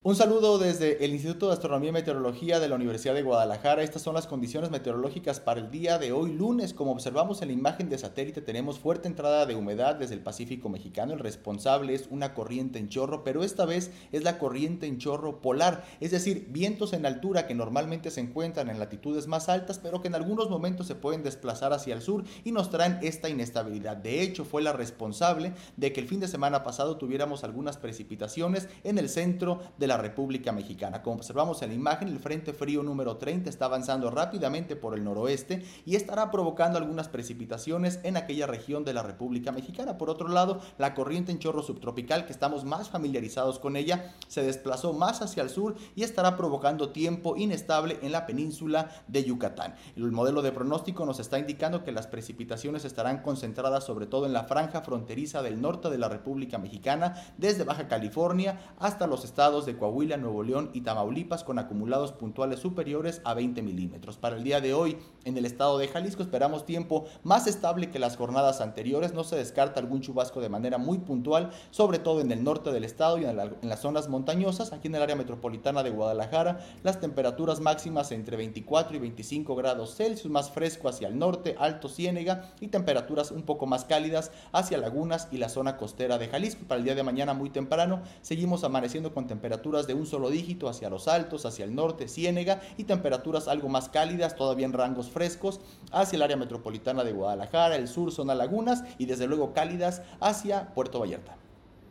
Un saludo desde el Instituto de Astronomía y Meteorología de la Universidad de Guadalajara. Estas son las condiciones meteorológicas para el día de hoy lunes. Como observamos en la imagen de satélite tenemos fuerte entrada de humedad desde el Pacífico mexicano. El responsable es una corriente en chorro, pero esta vez es la corriente en chorro polar, es decir, vientos en altura que normalmente se encuentran en latitudes más altas, pero que en algunos momentos se pueden desplazar hacia el sur y nos traen esta inestabilidad. De hecho, fue la responsable de que el fin de semana pasado tuviéramos algunas precipitaciones en el centro de la República Mexicana. Como observamos en la imagen, el Frente Frío número 30 está avanzando rápidamente por el noroeste y estará provocando algunas precipitaciones en aquella región de la República Mexicana. Por otro lado, la corriente en chorro subtropical, que estamos más familiarizados con ella, se desplazó más hacia el sur y estará provocando tiempo inestable en la península de Yucatán. El modelo de pronóstico nos está indicando que las precipitaciones estarán concentradas sobre todo en la franja fronteriza del norte de la República Mexicana, desde Baja California hasta los estados de Coahuila, Nuevo León y Tamaulipas con acumulados puntuales superiores a 20 milímetros. Para el día de hoy, en el estado de Jalisco esperamos tiempo más estable que las jornadas anteriores. No se descarta algún chubasco de manera muy puntual, sobre todo en el norte del estado y en, las zonas montañosas. Aquí en el área metropolitana de Guadalajara, las temperaturas máximas entre 24 y 25 grados Celsius, más fresco hacia el norte, Alto Ciénega y temperaturas un poco más cálidas hacia lagunas y la zona costera de Jalisco. Para el día de mañana muy temprano, seguimos amaneciendo con temperaturas de un solo dígito hacia los altos, hacia el norte, Ciénega, y temperaturas algo más cálidas, todavía en rangos frescos, hacia el área metropolitana de Guadalajara, el sur, zona lagunas, y desde luego cálidas hacia Puerto Vallarta.